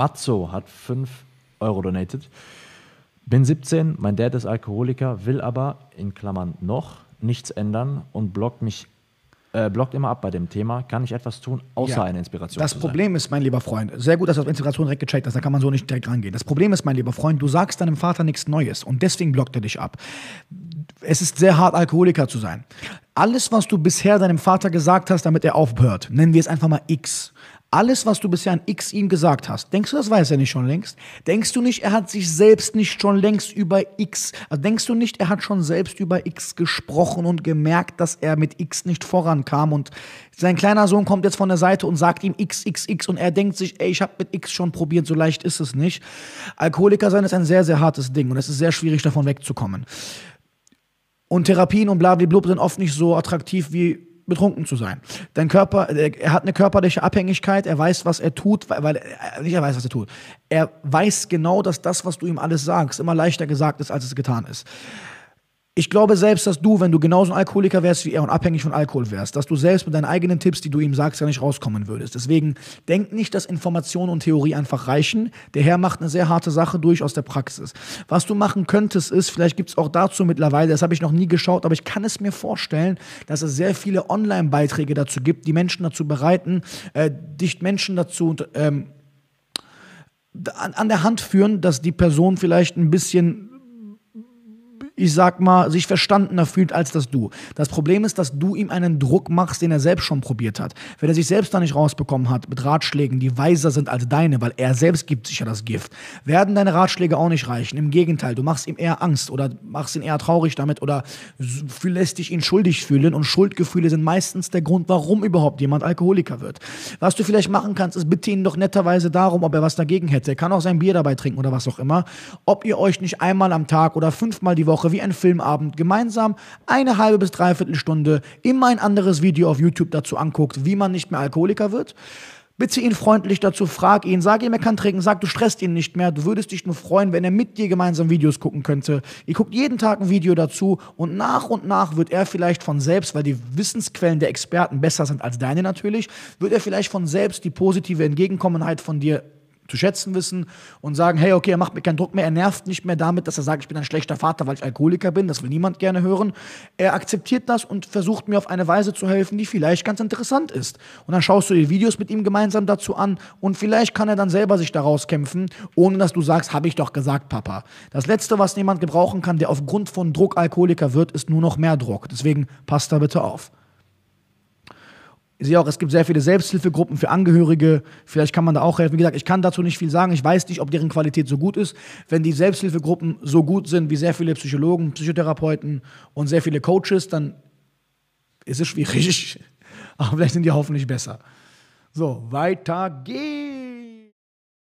Matzo hat 5 Euro donated. Bin 17, mein Dad ist Alkoholiker, will aber, in Klammern noch, nichts ändern und blockt mich äh, blockt immer ab bei dem Thema. Kann ich etwas tun, außer Ja. eine Inspiration Das Problem ist, mein lieber Freund, sehr gut, dass du auf Inspiration direkt gecheckt hast, da kann man so nicht direkt rangehen. Das Problem ist, mein lieber Freund, du sagst deinem Vater nichts Neues und deswegen blockt er dich ab. Es ist sehr hart, Alkoholiker zu sein. Alles, was du bisher deinem Vater gesagt hast, damit er aufhört, nennen wir es einfach mal X. Alles, was du bisher an X ihm gesagt hast, denkst du, das weiß er nicht schon längst? Denkst du nicht, er hat sich selbst nicht schon längst über X, also denkst du nicht, er hat schon selbst über X gesprochen und gemerkt, dass er mit X nicht vorankam und sein kleiner Sohn kommt jetzt von der Seite und sagt ihm XXX und er denkt sich, ey, ich habe mit X schon probiert, so leicht ist es nicht. Alkoholiker sein ist ein sehr, sehr hartes Ding und es ist sehr schwierig, davon wegzukommen. Und Therapien und blablabla sind oft nicht so attraktiv wie betrunken zu sein. Dein Körper, er er hat eine körperliche Abhängigkeit, er weiß, was er tut, weil, er, nicht er weiß, was er tut. Er weiß genau, dass das, was du ihm alles sagst, immer leichter gesagt ist, als es getan ist. Ich glaube selbst, dass du, wenn du genauso ein Alkoholiker wärst wie er und abhängig von Alkohol wärst, dass du selbst mit deinen eigenen Tipps, die du ihm sagst, ja nicht rauskommen würdest. Deswegen denk nicht, dass Information und Theorie einfach reichen. Der Herr macht eine sehr harte Sache durch aus der Praxis. Was du machen könntest, ist, vielleicht gibt es auch dazu mittlerweile, das habe ich noch nie geschaut, aber ich kann es mir vorstellen, dass es sehr viele Online-Beiträge dazu gibt, die Menschen dazu bereiten, äh, dich Menschen dazu ähm, an, an der Hand führen, dass die Person vielleicht ein bisschen ich sag mal, sich verstandener fühlt als das du. Das Problem ist, dass du ihm einen Druck machst, den er selbst schon probiert hat. Wenn er sich selbst da nicht rausbekommen hat mit Ratschlägen, die weiser sind als deine, weil er selbst gibt sich ja das Gift, werden deine Ratschläge auch nicht reichen. Im Gegenteil, du machst ihm eher Angst oder machst ihn eher traurig damit oder lässt dich ihn schuldig fühlen und Schuldgefühle sind meistens der Grund, warum überhaupt jemand Alkoholiker wird. Was du vielleicht machen kannst, ist bitte ihn doch netterweise darum, ob er was dagegen hätte. Er kann auch sein Bier dabei trinken oder was auch immer. Ob ihr euch nicht einmal am Tag oder fünfmal die Wie ein Filmabend gemeinsam eine halbe bis dreiviertel Stunde immer ein anderes Video auf YouTube dazu anguckt, wie man nicht mehr Alkoholiker wird. Bitte ihn freundlich dazu, frag ihn, sag ihm, er kann trinken, sag, du stresst ihn nicht mehr, du würdest dich nur freuen, wenn er mit dir gemeinsam Videos gucken könnte. Ihr guckt jeden Tag ein Video dazu und nach und nach wird er vielleicht von selbst, weil die Wissensquellen der Experten besser sind als deine natürlich, wird er vielleicht von selbst die positive Entgegenkommenheit von dir zu schätzen wissen und sagen, hey, okay, er macht mir keinen Druck mehr, er nervt nicht mehr damit, dass er sagt, ich bin ein schlechter Vater, weil ich Alkoholiker bin, das will niemand gerne hören. Er akzeptiert das und versucht mir auf eine Weise zu helfen, die vielleicht ganz interessant ist. Und dann schaust du dir Videos mit ihm gemeinsam dazu an und vielleicht kann er dann selber sich daraus kämpfen, ohne dass du sagst, habe ich doch gesagt, Papa. Das Letzte, was jemand gebrauchen kann, der aufgrund von Druck Alkoholiker wird, ist nur noch mehr Druck. Deswegen passt da bitte auf. Ich sehe auch, es gibt sehr viele Selbsthilfegruppen für Angehörige. Vielleicht kann man da auch helfen. Wie gesagt, ich kann dazu nicht viel sagen. Ich weiß nicht, ob deren Qualität so gut ist. Wenn die Selbsthilfegruppen so gut sind wie sehr viele Psychologen, Psychotherapeuten und sehr viele Coaches, dann ist es schwierig. Aber vielleicht sind die hoffentlich besser. So, weiter geht's.